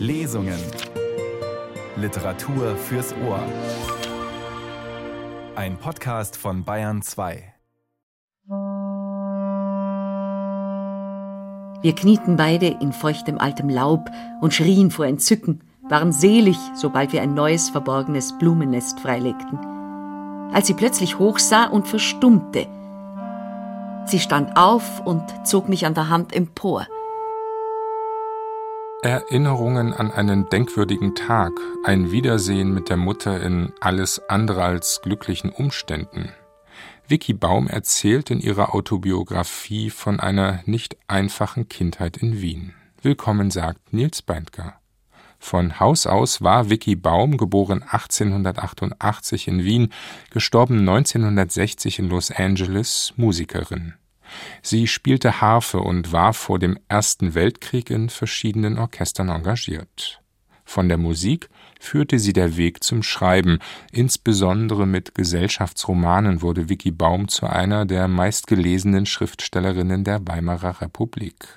Lesungen. Literatur fürs Ohr. Ein Podcast von Bayern 2. Wir knieten beide in feuchtem altem Laub und schrien vor Entzücken, waren selig, sobald wir ein neues verborgenes Blumennest freilegten. Als sie plötzlich hochsah und verstummte. Sie stand auf und zog mich an der Hand empor. Erinnerungen an einen denkwürdigen Tag, ein Wiedersehen mit der Mutter in alles andere als glücklichen Umständen. Vicky Baum erzählt in ihrer Autobiografie von einer nicht einfachen Kindheit in Wien. Willkommen sagt Nils Beindker. Von Haus aus war Vicky Baum, geboren 1888 in Wien, gestorben 1960 in Los Angeles, Musikerin. Sie spielte Harfe und war vor dem Ersten Weltkrieg in verschiedenen Orchestern engagiert. Von der Musik führte sie der Weg zum Schreiben, insbesondere mit Gesellschaftsromanen wurde Vicky Baum zu einer der meistgelesenen Schriftstellerinnen der Weimarer Republik.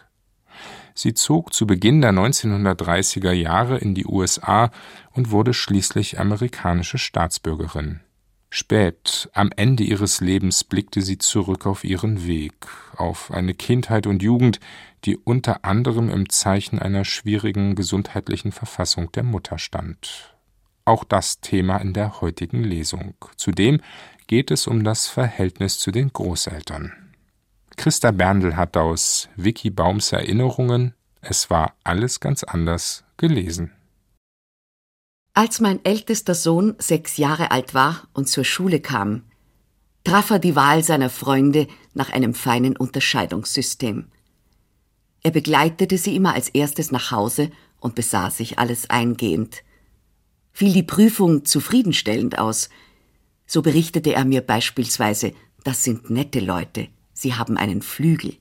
Sie zog zu Beginn der 1930er Jahre in die USA und wurde schließlich amerikanische Staatsbürgerin. Spät, am Ende ihres Lebens, blickte sie zurück auf ihren Weg, auf eine Kindheit und Jugend, die unter anderem im Zeichen einer schwierigen gesundheitlichen Verfassung der Mutter stand. Auch das Thema in der heutigen Lesung. Zudem geht es um das Verhältnis zu den Großeltern. Christa Berndl hat aus Vicky Baums Erinnerungen Es war alles ganz anders gelesen. Als mein ältester Sohn sechs Jahre alt war und zur Schule kam, traf er die Wahl seiner Freunde nach einem feinen Unterscheidungssystem. Er begleitete sie immer als erstes nach Hause und besah sich alles eingehend. Fiel die Prüfung zufriedenstellend aus, so berichtete er mir beispielsweise, das sind nette Leute, sie haben einen Flügel.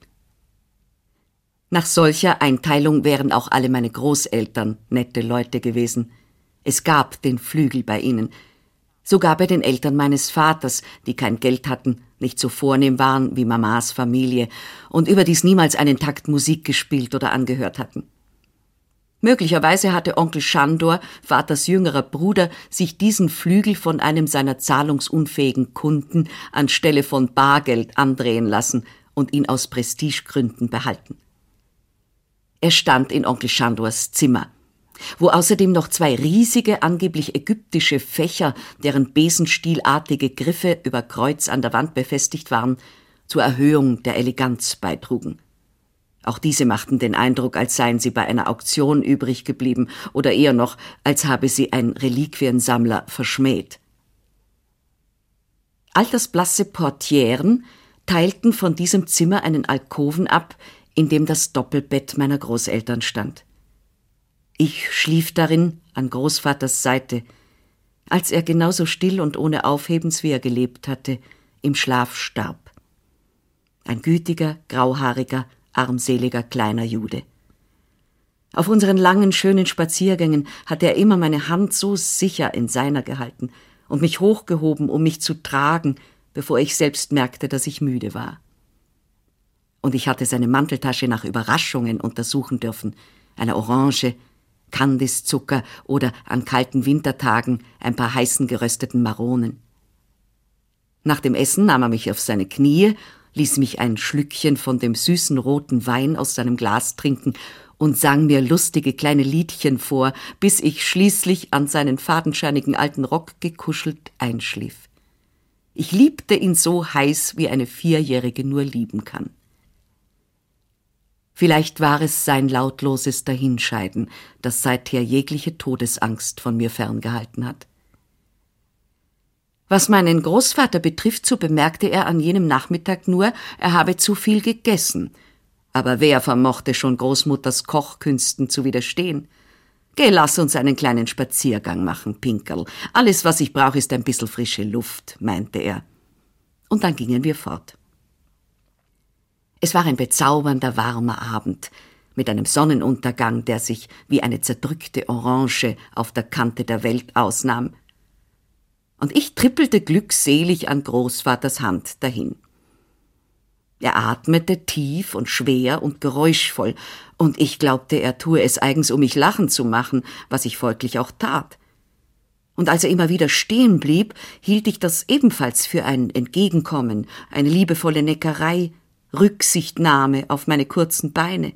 Nach solcher Einteilung wären auch alle meine Großeltern nette Leute gewesen – es gab den Flügel bei ihnen, sogar bei den Eltern meines Vaters, die kein Geld hatten, nicht so vornehm waren wie Mamas Familie und überdies niemals einen Takt Musik gespielt oder angehört hatten. Möglicherweise hatte Onkel Schandor, Vaters jüngerer Bruder, sich diesen Flügel von einem seiner zahlungsunfähigen Kunden anstelle von Bargeld andrehen lassen und ihn aus Prestigegründen behalten. Er stand in Onkel Schandors Zimmer – wo außerdem noch zwei riesige, angeblich ägyptische Fächer, deren besenstielartige Griffe über Kreuz an der Wand befestigt waren, zur Erhöhung der Eleganz beitrugen. Auch diese machten den Eindruck, als seien sie bei einer Auktion übrig geblieben oder eher noch, als habe sie ein Reliquiensammler verschmäht. Altersblasse Portieren teilten von diesem Zimmer einen Alkoven ab, in dem das Doppelbett meiner Großeltern stand. Ich schlief darin an Großvaters Seite, als er genauso still und ohne Aufhebens wie er gelebt hatte, im Schlaf starb. Ein gütiger, grauhaariger, armseliger kleiner Jude. Auf unseren langen, schönen Spaziergängen hatte er immer meine Hand so sicher in seiner gehalten und mich hochgehoben, um mich zu tragen, bevor ich selbst merkte, dass ich müde war. Und ich hatte seine Manteltasche nach Überraschungen untersuchen dürfen, einer Orange, Kandiszucker oder an kalten Wintertagen ein paar heißen gerösteten Maronen. Nach dem Essen nahm er mich auf seine Knie, ließ mich ein Schlückchen von dem süßen roten Wein aus seinem Glas trinken und sang mir lustige kleine Liedchen vor, bis ich schließlich an seinen fadenscheinigen alten Rock gekuschelt einschlief. Ich liebte ihn so heiß, wie eine Vierjährige nur lieben kann. Vielleicht war es sein lautloses Dahinscheiden, das seither jegliche Todesangst von mir ferngehalten hat. Was meinen Großvater betrifft, so bemerkte er an jenem Nachmittag nur, er habe zu viel gegessen. Aber wer vermochte schon Großmutters Kochkünsten zu widerstehen? Geh, lass uns einen kleinen Spaziergang machen, Pinkerl. Alles, was ich brauche, ist ein bisschen frische Luft, meinte er. Und dann gingen wir fort. Es war ein bezaubernder, warmer Abend mit einem Sonnenuntergang, der sich wie eine zerdrückte Orange auf der Kante der Welt ausnahm. Und ich trippelte glückselig an Großvaters Hand dahin. Er atmete tief und schwer und geräuschvoll, Und ich glaubte, er tue es eigens, um mich lachen zu machen, was ich folglich auch tat. Und als er immer wieder stehen blieb, hielt ich das ebenfalls für ein Entgegenkommen, eine liebevolle Neckerei, Rücksichtnahme auf meine kurzen Beine.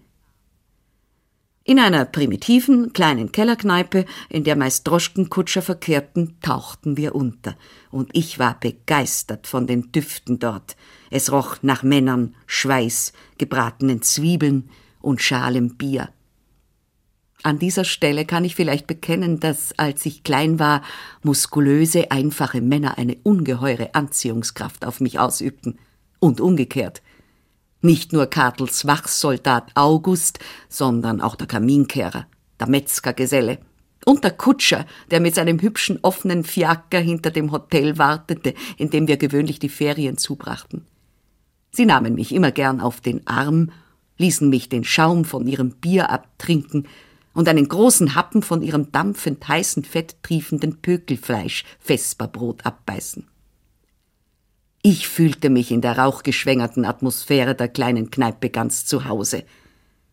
In einer primitiven, kleinen Kellerkneipe, in der meist Droschkenkutscher verkehrten, tauchten wir unter, und ich war begeistert von den Düften dort. Es roch nach Männern, Schweiß, gebratenen Zwiebeln und schalem Bier. An dieser Stelle kann ich vielleicht bekennen, dass, als ich klein war, muskulöse, einfache Männer eine ungeheure Anziehungskraft auf mich ausübten. Und umgekehrt. Nicht nur Kartels Wachsoldat August, sondern auch der Kaminkehrer, der Metzgergeselle und der Kutscher, der mit seinem hübschen offenen Fiaker hinter dem Hotel wartete, in dem wir gewöhnlich die Ferien zubrachten. Sie nahmen mich immer gern auf den Arm, ließen mich den Schaum von ihrem Bier abtrinken und einen großen Happen von ihrem dampfend heißen, fetttriefenden Pökelfleisch Vesperbrot abbeißen. Ich fühlte mich in der rauchgeschwängerten Atmosphäre der kleinen Kneipe ganz zu Hause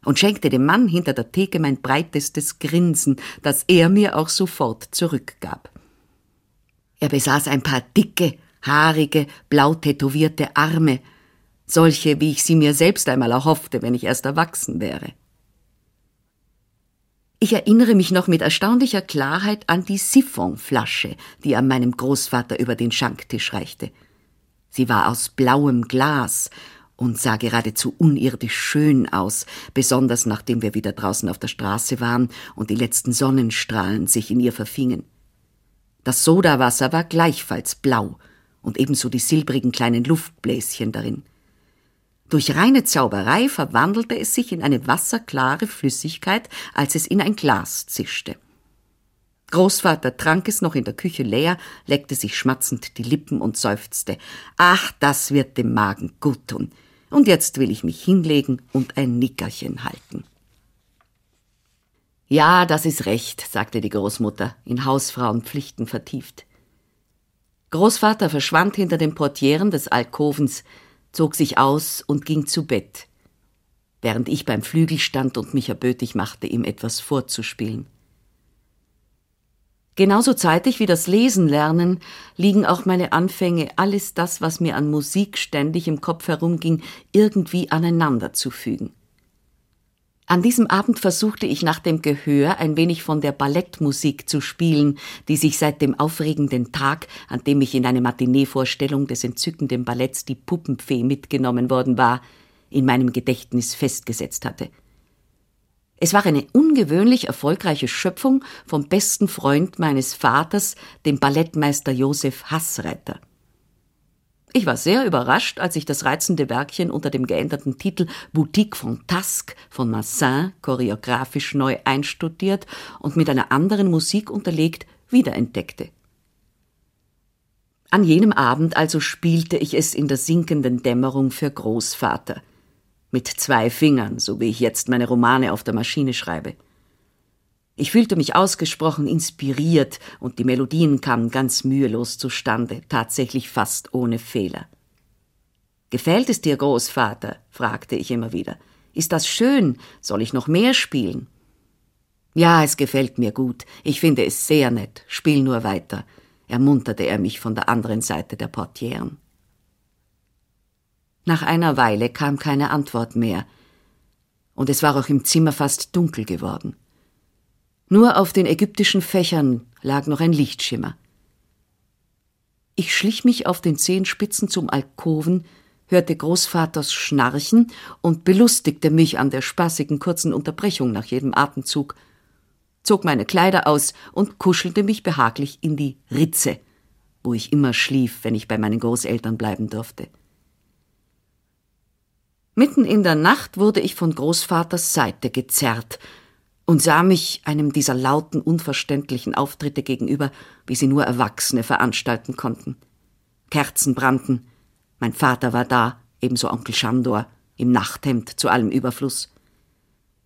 und schenkte dem Mann hinter der Theke mein breitestes Grinsen, das er mir auch sofort zurückgab. Er besaß ein paar dicke, haarige, blau tätowierte Arme, solche, wie ich sie mir selbst einmal erhoffte, wenn ich erst erwachsen wäre. Ich erinnere mich noch mit erstaunlicher Klarheit an die Siphonflasche, die er meinem Großvater über den Schanktisch reichte. Sie war aus blauem Glas und sah geradezu unirdisch schön aus, besonders nachdem wir wieder draußen auf der Straße waren und die letzten Sonnenstrahlen sich in ihr verfingen. Das Sodawasser war gleichfalls blau und ebenso die silbrigen kleinen Luftbläschen darin. Durch reine Zauberei verwandelte es sich in eine wasserklare Flüssigkeit, als es in ein Glas zischte. Großvater trank es noch in der Küche leer, leckte sich schmatzend die Lippen und seufzte. Ach, das wird dem Magen gut tun. Und jetzt will ich mich hinlegen und ein Nickerchen halten. Ja, das ist recht, sagte die Großmutter, in Hausfrauenpflichten vertieft. Großvater verschwand hinter den Portieren des Alkovens, zog sich aus und ging zu Bett, während ich beim Flügel stand und mich erbötig machte, ihm etwas vorzuspielen. Genauso zeitig wie das Lesen lernen liegen auch meine Anfänge, alles das, was mir an Musik ständig im Kopf herumging, irgendwie aneinander zu fügen. An diesem Abend versuchte ich nach dem Gehör ein wenig von der Ballettmusik zu spielen, die sich seit dem aufregenden Tag, an dem ich in eine Matinee-Vorstellung des entzückenden Balletts Die Puppenfee mitgenommen worden war, in meinem Gedächtnis festgesetzt hatte. Es war eine ungewöhnlich erfolgreiche Schöpfung vom besten Freund meines Vaters, dem Ballettmeister Josef Hassreiter. Ich war sehr überrascht, als ich das reizende Werkchen unter dem geänderten Titel Boutique Fantasque von Massin choreografisch neu einstudiert und mit einer anderen Musik unterlegt wiederentdeckte. An jenem Abend also spielte ich es in der sinkenden Dämmerung für Großvater – mit zwei Fingern, so wie ich jetzt meine Romane auf der Maschine schreibe. Ich fühlte mich ausgesprochen inspiriert und die Melodien kamen ganz mühelos zustande, tatsächlich fast ohne Fehler. Gefällt es dir, Großvater? fragte ich immer wieder. Ist das schön? Soll ich noch mehr spielen? Ja, es gefällt mir gut. Ich finde es sehr nett. Spiel nur weiter, ermunterte er mich von der anderen Seite der Portieren. Nach einer Weile kam keine Antwort mehr, und es war auch im Zimmer fast dunkel geworden. Nur auf den ägyptischen Fächern lag noch ein Lichtschimmer. Ich schlich mich auf den Zehenspitzen zum Alkoven, hörte Großvaters Schnarchen und belustigte mich an der spaßigen kurzen Unterbrechung nach jedem Atemzug, zog meine Kleider aus und kuschelte mich behaglich in die Ritze, wo ich immer schlief, wenn ich bei meinen Großeltern bleiben durfte. Mitten in der Nacht wurde ich von Großvaters Seite gezerrt und sah mich einem dieser lauten, unverständlichen Auftritte gegenüber, wie sie nur Erwachsene veranstalten konnten. Kerzen brannten, mein Vater war da, ebenso Onkel Schandor, im Nachthemd zu allem Überfluss.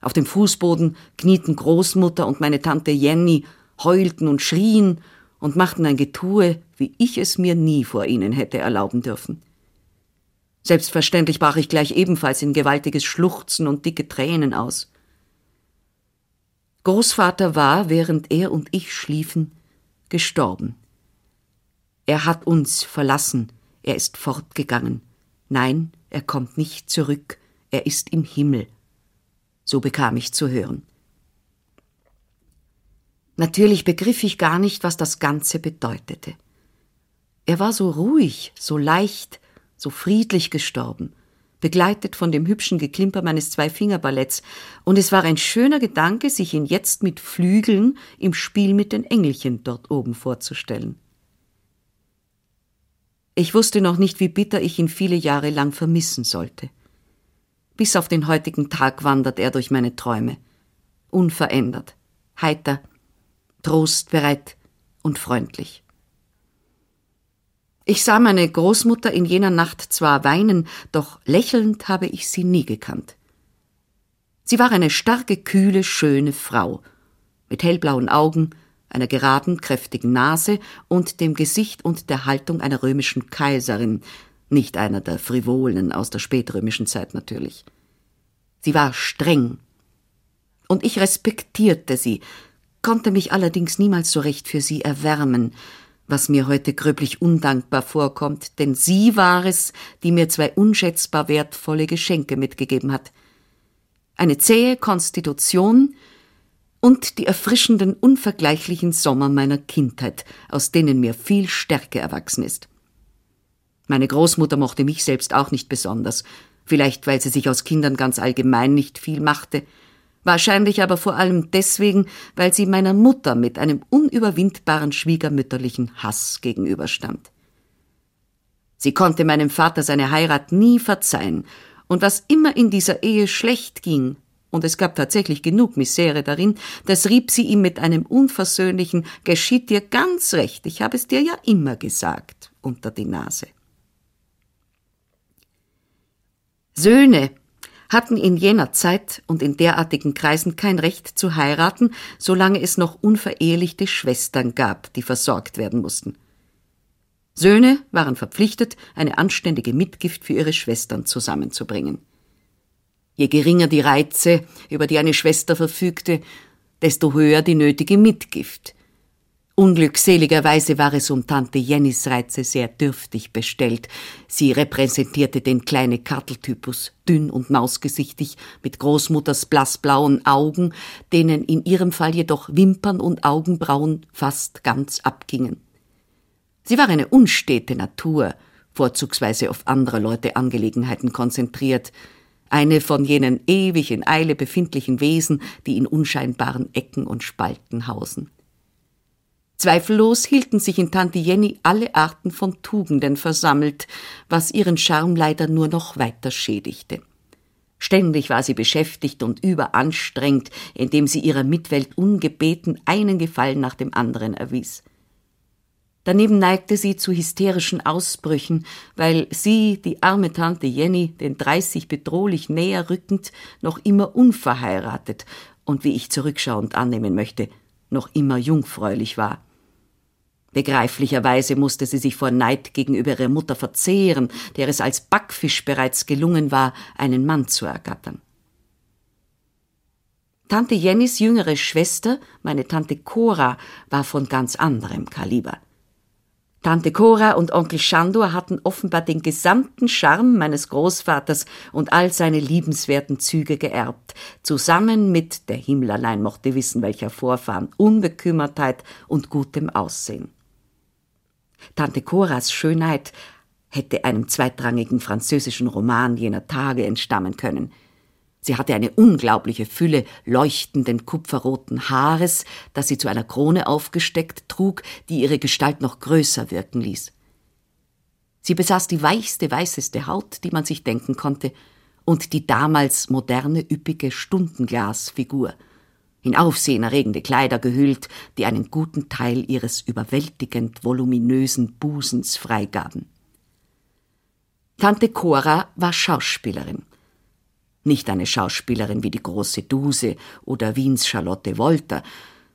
Auf dem Fußboden knieten Großmutter und meine Tante Jenny, heulten und schrien und machten ein Getue, wie ich es mir nie vor ihnen hätte erlauben dürfen. Selbstverständlich brach ich gleich ebenfalls in gewaltiges Schluchzen und dicke Tränen aus. Großvater war, während er und ich schliefen, gestorben. Er hat uns verlassen, er ist fortgegangen. Nein, er kommt nicht zurück, er ist im Himmel. So bekam ich zu hören. Natürlich begriff ich gar nicht, was das Ganze bedeutete. Er war so ruhig, so leicht, so friedlich gestorben, begleitet von dem hübschen Geklimper meines Zweifingerballetts, und es war ein schöner Gedanke, sich ihn jetzt mit Flügeln im Spiel mit den Engelchen dort oben vorzustellen. Ich wusste noch nicht, wie bitter ich ihn viele Jahre lang vermissen sollte. Bis auf den heutigen Tag wandert er durch meine Träume, unverändert, heiter, trostbereit und freundlich. Ich sah meine Großmutter in jener Nacht zwar weinen, doch lächelnd habe ich sie nie gekannt. Sie war eine starke, kühle, schöne Frau, mit hellblauen Augen, einer geraden, kräftigen Nase und dem Gesicht und der Haltung einer römischen Kaiserin, nicht einer der Frivolen aus der spätrömischen Zeit natürlich. Sie war streng, und ich respektierte sie, konnte mich allerdings niemals so recht für sie erwärmen, was mir heute gröblich undankbar vorkommt, denn sie war es, die mir zwei unschätzbar wertvolle Geschenke mitgegeben hat. Eine zähe Konstitution und die erfrischenden, unvergleichlichen Sommer meiner Kindheit, aus denen mir viel Stärke erwachsen ist. Meine Großmutter mochte mich selbst auch nicht besonders, vielleicht weil sie sich aus Kindern ganz allgemein nicht viel machte, wahrscheinlich aber vor allem deswegen, weil sie meiner Mutter mit einem unüberwindbaren schwiegermütterlichen Hass gegenüberstand. Sie konnte meinem Vater seine Heirat nie verzeihen, und was immer in dieser Ehe schlecht ging, und es gab tatsächlich genug Misere darin, das rieb sie ihm mit einem unversöhnlichen Geschieht dir ganz recht, ich habe es dir ja immer gesagt, unter die Nase. Söhne hatten in jener Zeit und in derartigen Kreisen kein Recht zu heiraten, solange es noch unverehelichte Schwestern gab, die versorgt werden mussten. Söhne waren verpflichtet, eine anständige Mitgift für ihre Schwestern zusammenzubringen. Je geringer die Reize, über die eine Schwester verfügte, desto höher die nötige Mitgift. Unglückseligerweise war es um Tante Jennys Reize sehr dürftig bestellt. Sie repräsentierte den kleinen Karteltypus, dünn und mausgesichtig, mit Großmutters blassblauen Augen, denen in ihrem Fall jedoch Wimpern und Augenbrauen fast ganz abgingen. Sie war eine unstete Natur, vorzugsweise auf anderer Leute Angelegenheiten konzentriert, eine von jenen ewig in Eile befindlichen Wesen, die in unscheinbaren Ecken und Spalten hausen. Zweifellos hielten sich in Tante Jenny alle Arten von Tugenden versammelt, was ihren Charme leider nur noch weiter schädigte. Ständig war sie beschäftigt und überanstrengt, indem sie ihrer Mitwelt ungebeten einen Gefallen nach dem anderen erwies. Daneben neigte sie zu hysterischen Ausbrüchen, weil sie, die arme Tante Jenny, den dreißig bedrohlich näher rückend, noch immer unverheiratet und wie ich zurückschauend annehmen möchte, noch immer jungfräulich war. Begreiflicherweise musste sie sich vor Neid gegenüber ihrer Mutter verzehren, der es als Backfisch bereits gelungen war, einen Mann zu ergattern. Tante Jennys jüngere Schwester, meine Tante Cora, war von ganz anderem Kaliber. Tante Cora und Onkel Shandor hatten offenbar den gesamten Charme meines Großvaters und all seine liebenswerten Züge geerbt, zusammen mit, der Himmel allein mochte wissen, welcher Vorfahren, Unbekümmertheit und gutem Aussehen. Tante Coras Schönheit hätte einem zweitrangigen französischen Roman jener Tage entstammen können. Sie hatte eine unglaubliche Fülle leuchtenden kupferroten Haares, das sie zu einer Krone aufgesteckt trug, die ihre Gestalt noch größer wirken ließ. Sie besaß die weichste, weißeste Haut, die man sich denken konnte, und die damals moderne, üppige Stundenglasfigur – in aufsehenerregende Kleider gehüllt, die einen guten Teil ihres überwältigend voluminösen Busens freigaben. Tante Cora war Schauspielerin. Nicht eine Schauspielerin wie die große Duse oder Wiens Charlotte Wolter,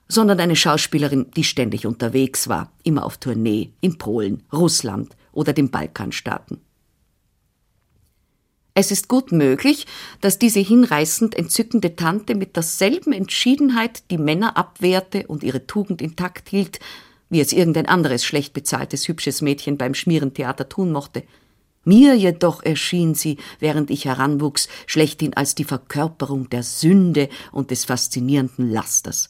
sondern eine Schauspielerin, die ständig unterwegs war, immer auf Tournee in Polen, Russland oder den Balkanstaaten. Es ist gut möglich, dass diese hinreißend entzückende Tante mit derselben Entschiedenheit die Männer abwehrte und ihre Tugend intakt hielt, wie es irgendein anderes schlecht bezahltes hübsches Mädchen beim Schmierentheater tun mochte. Mir jedoch erschien sie, während ich heranwuchs, schlechthin als die Verkörperung der Sünde und des faszinierenden Lasters.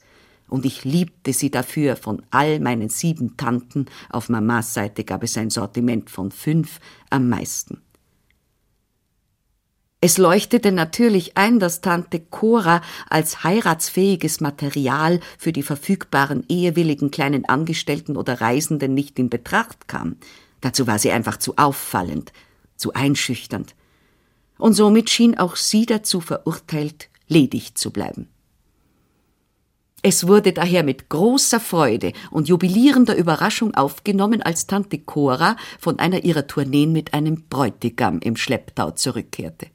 Und ich liebte sie dafür von all meinen sieben Tanten, auf Mamas Seite gab es ein Sortiment von fünf, am meisten. Es leuchtete natürlich ein, dass Tante Cora als heiratsfähiges Material für die verfügbaren ehewilligen kleinen Angestellten oder Reisenden nicht in Betracht kam. Dazu war sie einfach zu auffallend, zu einschüchternd. Und somit schien auch sie dazu verurteilt, ledig zu bleiben. Es wurde daher mit großer Freude und jubilierender Überraschung aufgenommen, als Tante Cora von einer ihrer Tourneen mit einem Bräutigam im Schlepptau zurückkehrte.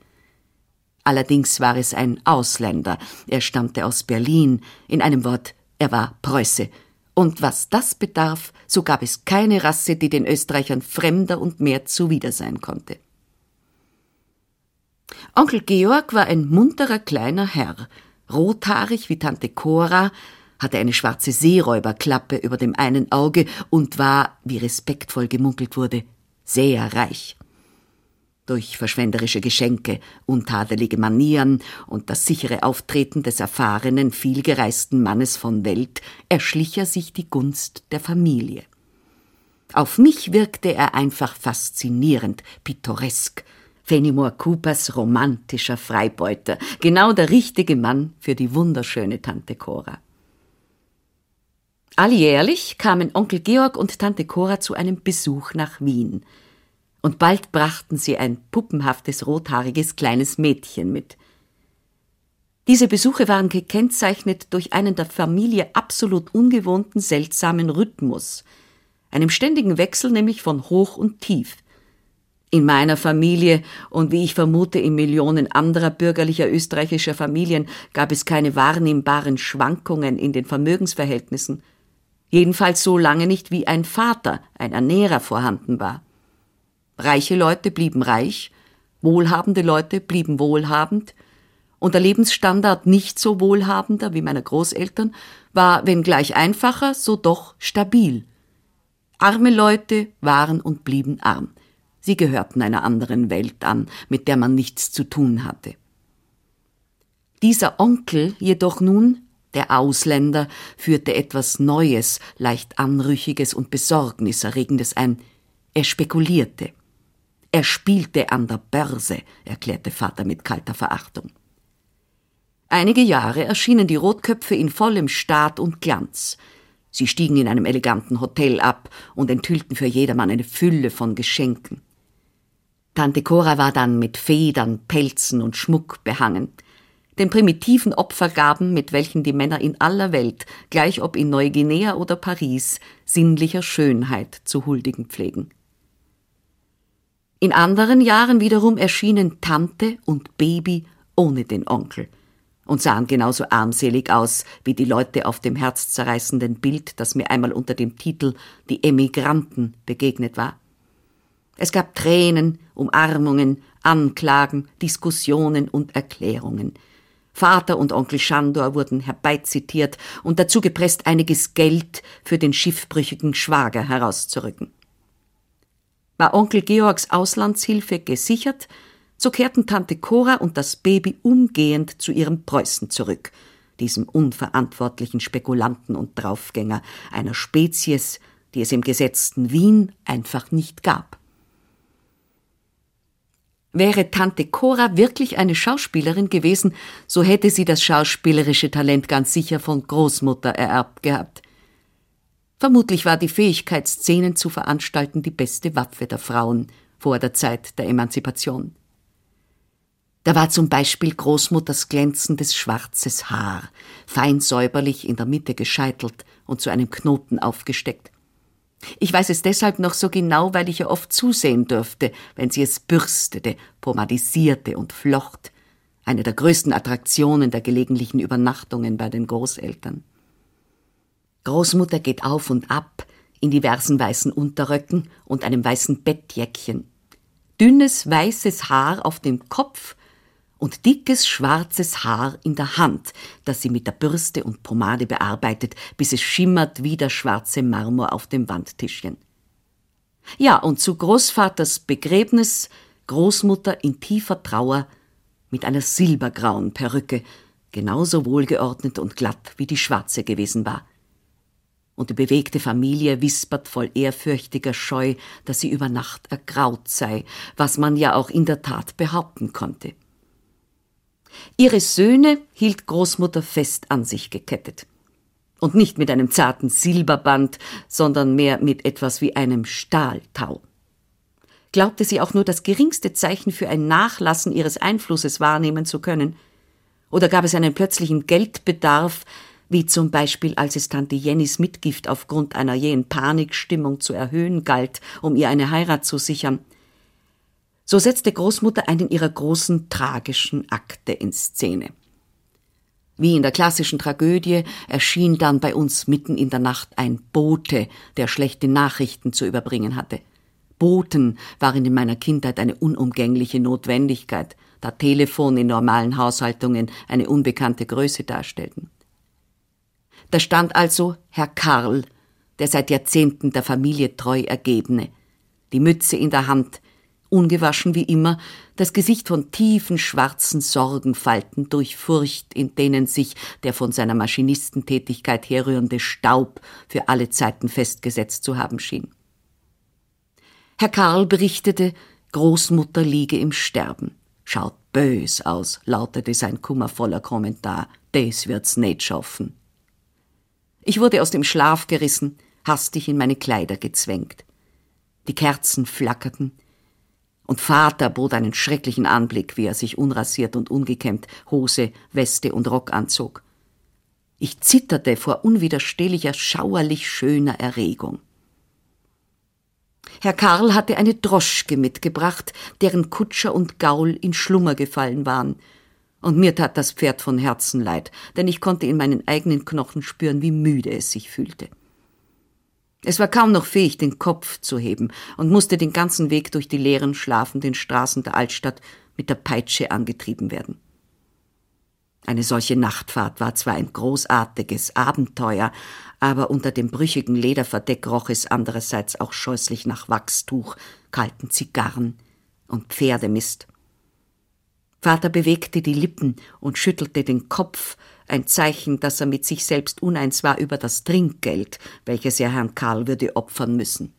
Allerdings war es ein Ausländer. Er stammte aus Berlin. In einem Wort, er war Preuße. Und was das bedarf, so gab es keine Rasse, die den Österreichern fremder und mehr zuwider sein konnte. Onkel Georg war ein munterer kleiner Herr, rothaarig wie Tante Cora, hatte eine schwarze Seeräuberklappe über dem einen Auge und war, wie respektvoll gemunkelt wurde, sehr reich. Durch verschwenderische Geschenke, untadelige Manieren und das sichere Auftreten des erfahrenen, vielgereisten Mannes von Welt erschlich er sich die Gunst der Familie. Auf mich wirkte er einfach faszinierend, pittoresk, Fenimore Coopers romantischer Freibeuter, genau der richtige Mann für die wunderschöne Tante Cora. Alljährlich kamen Onkel Georg und Tante Cora zu einem Besuch nach Wien – und bald brachten sie ein puppenhaftes rothaariges kleines Mädchen mit. Diese Besuche waren gekennzeichnet durch einen der Familie absolut ungewohnten seltsamen Rhythmus, einem ständigen Wechsel nämlich von hoch und tief. In meiner Familie und wie ich vermute in Millionen anderer bürgerlicher österreichischer Familien gab es keine wahrnehmbaren Schwankungen in den Vermögensverhältnissen, jedenfalls so lange nicht wie ein Vater, ein Ernährer vorhanden war. Reiche Leute blieben reich, wohlhabende Leute blieben wohlhabend, und der Lebensstandard nicht so wohlhabender wie meiner Großeltern war, wenngleich einfacher, so doch stabil. Arme Leute waren und blieben arm. Sie gehörten einer anderen Welt an, mit der man nichts zu tun hatte. Dieser Onkel jedoch nun, der Ausländer, führte etwas Neues, leicht Anrüchiges und Besorgniserregendes ein. Er spekulierte. Er spielte an der Börse, erklärte Vater mit kalter Verachtung. Einige Jahre erschienen die Rotköpfe in vollem Staat und Glanz. Sie stiegen in einem eleganten Hotel ab und enthüllten für jedermann eine Fülle von Geschenken. Tante Cora war dann mit Federn, Pelzen und Schmuck behangen, den primitiven Opfergaben, mit welchen die Männer in aller Welt, gleich ob in Neuguinea oder Paris, sinnlicher Schönheit zu huldigen pflegen. In anderen Jahren wiederum erschienen Tante und Baby ohne den Onkel und sahen genauso armselig aus wie die Leute auf dem herzzerreißenden Bild, das mir einmal unter dem Titel Die Emigranten begegnet war. Es gab Tränen, Umarmungen, Anklagen, Diskussionen und Erklärungen. Vater und Onkel Schandor wurden herbeizitiert und dazu gepresst, einiges Geld für den schiffbrüchigen Schwager herauszurücken. War Onkel Georgs Auslandshilfe gesichert, so kehrten Tante Cora und das Baby umgehend zu ihrem Preußen zurück, diesem unverantwortlichen Spekulanten und Draufgänger, einer Spezies, die es im gesetzten Wien einfach nicht gab. Wäre Tante Cora wirklich eine Schauspielerin gewesen, so hätte sie das schauspielerische Talent ganz sicher von Großmutter ererbt gehabt. Vermutlich war die Fähigkeit, Szenen zu veranstalten, die beste Waffe der Frauen vor der Zeit der Emanzipation. Da war zum Beispiel Großmutters glänzendes schwarzes Haar, fein säuberlich in der Mitte gescheitelt und zu einem Knoten aufgesteckt. Ich weiß es deshalb noch so genau, weil ich ihr oft zusehen durfte, wenn sie es bürstete, pomadisierte und flocht. Eine der größten Attraktionen der gelegentlichen Übernachtungen bei den Großeltern. Großmutter geht auf und ab in diversen weißen Unterröcken und einem weißen Bettjäckchen. dünnes weißes Haar auf dem Kopf und dickes schwarzes Haar in der Hand, das sie mit der Bürste und Pomade bearbeitet, bis es schimmert wie der schwarze Marmor auf dem Wandtischchen. Ja, und zu Großvaters Begräbnis Großmutter in tiefer Trauer mit einer silbergrauen Perücke, genauso wohlgeordnet und glatt wie die schwarze gewesen war. Und die bewegte Familie wispert voll ehrfürchtiger Scheu, dass sie über Nacht ergraut sei, was man ja auch in der Tat behaupten konnte. Ihre Söhne hielt Großmutter fest an sich gekettet. Und nicht mit einem zarten Silberband, sondern mehr mit etwas wie einem Stahltau. Glaubte sie auch nur das geringste Zeichen für ein Nachlassen ihres Einflusses wahrnehmen zu können? Oder gab es einen plötzlichen Geldbedarf, wie zum Beispiel als es Tante Jennys Mitgift aufgrund einer jähen Panikstimmung zu erhöhen galt, um ihr eine Heirat zu sichern? So setzte Großmutter einen ihrer großen tragischen Akte in Szene. Wie in der klassischen Tragödie erschien dann bei uns mitten in der Nacht ein Bote, der schlechte Nachrichten zu überbringen hatte. Boten waren in meiner Kindheit eine unumgängliche Notwendigkeit, da Telefon in normalen Haushaltungen eine unbekannte Größe darstellten. Da stand also Herr Karl, der seit Jahrzehnten der Familie treu ergebene, die Mütze in der Hand, ungewaschen wie immer, das Gesicht von tiefen schwarzen Sorgenfalten durchfurcht, in denen sich der von seiner Maschinistentätigkeit herrührende Staub für alle Zeiten festgesetzt zu haben schien. Herr Karl berichtete, Großmutter liege im Sterben. Schaut bös aus, lautete sein kummervoller Kommentar. Des wird's nicht schaffen. Ich wurde aus dem Schlaf gerissen, hastig in meine Kleider gezwängt. Die Kerzen flackerten, und Vater bot einen schrecklichen Anblick, wie er sich unrasiert und ungekämmt Hose, Weste und Rock anzog. Ich zitterte vor unwiderstehlicher, schauerlich schöner Erregung. Herr Karl hatte eine Droschke mitgebracht, deren Kutscher und Gaul in Schlummer gefallen waren. Und mir tat das Pferd von Herzen leid, denn ich konnte in meinen eigenen Knochen spüren, wie müde es sich fühlte. Es war kaum noch fähig, den Kopf zu heben und musste den ganzen Weg durch die leeren, schlafenden Straßen der Altstadt mit der Peitsche angetrieben werden. Eine solche Nachtfahrt war zwar ein großartiges Abenteuer, aber unter dem brüchigen Lederverdeck roch es andererseits auch scheußlich nach Wachstuch, kalten Zigarren und Pferdemist. Vater bewegte die Lippen und schüttelte den Kopf, ein Zeichen, dass er mit sich selbst uneins war über das Trinkgeld, welches er Herrn Karl würde opfern müssen.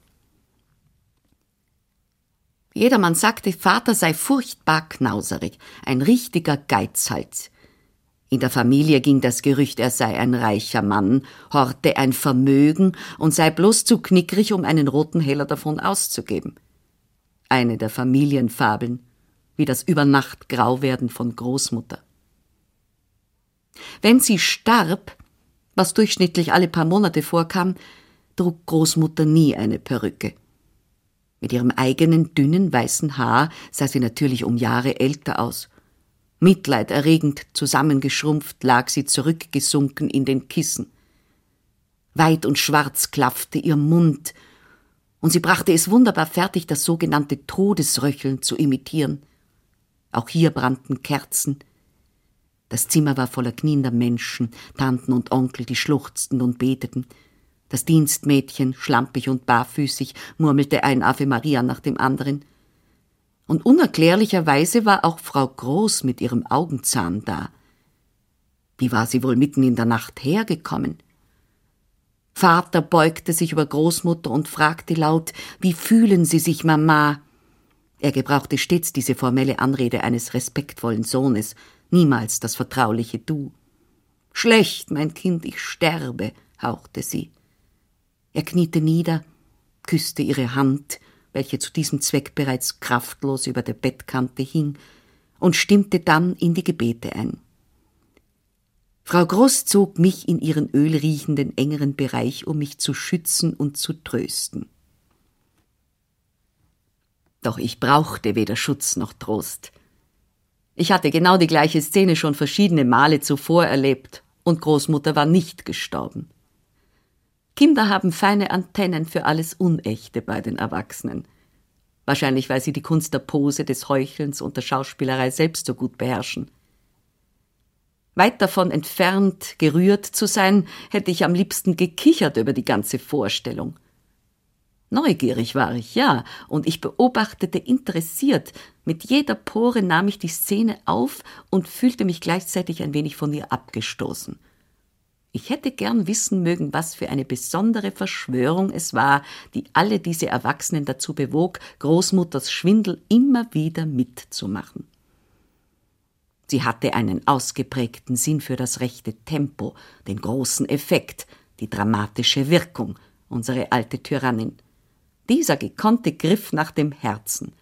Jedermann sagte, Vater sei furchtbar knauserig, ein richtiger Geizhals. In der Familie ging das Gerücht, er sei ein reicher Mann, horte ein Vermögen und sei bloß zu knickrig, um einen roten Heller davon auszugeben. Eine der Familienfabeln, wie das Übernachtgrauwerden von Großmutter. Wenn sie starb, was durchschnittlich alle paar Monate vorkam, trug Großmutter nie eine Perücke. Mit ihrem eigenen dünnen weißen Haar sah sie natürlich um Jahre älter aus. Mitleiderregend zusammengeschrumpft lag sie zurückgesunken in den Kissen. Weit und schwarz klaffte ihr Mund, und sie brachte es wunderbar fertig, das sogenannte Todesröcheln zu imitieren. Auch hier brannten Kerzen, das Zimmer war voller kniender Menschen, Tanten und Onkel, die schluchzten und beteten. Das Dienstmädchen, schlampig und barfüßig, murmelte ein Ave Maria nach dem anderen. Und unerklärlicherweise war auch Frau Groß mit ihrem Augenzahn da. Wie war sie wohl mitten in der Nacht hergekommen? Vater beugte sich über Großmutter und fragte laut, wie fühlen Sie sich, Mama? Er gebrauchte stets diese formelle Anrede eines respektvollen Sohnes, niemals das vertrauliche Du. Schlecht, mein Kind, ich sterbe, hauchte sie. Er kniete nieder, küsste ihre Hand, welche zu diesem Zweck bereits kraftlos über der Bettkante hing, und stimmte dann in die Gebete ein. Frau Groß zog mich in ihren ölriechenden engeren Bereich, um mich zu schützen und zu trösten. Doch ich brauchte weder Schutz noch Trost. Ich hatte genau die gleiche Szene schon verschiedene Male zuvor erlebt, und Großmutter war nicht gestorben. Kinder haben feine Antennen für alles Unechte bei den Erwachsenen. wahrscheinlich weil sie die Kunst der Pose, des Heuchelns und der Schauspielerei selbst so gut beherrschen. Weit davon entfernt, gerührt zu sein, hätte ich am liebsten gekichert über die ganze Vorstellung. Neugierig war ich, ja, und ich beobachtete interessiert. Mit jeder Pore nahm ich die Szene auf und fühlte mich gleichzeitig ein wenig von ihr abgestoßen. Ich hätte gern wissen mögen, was für eine besondere Verschwörung es war, die alle diese Erwachsenen dazu bewog, Großmutters Schwindel immer wieder mitzumachen. Sie hatte einen ausgeprägten Sinn für das rechte Tempo, den großen Effekt, die dramatische Wirkung, unsere alte Tyrannin. Dieser gekonnte Griff nach dem Herzen.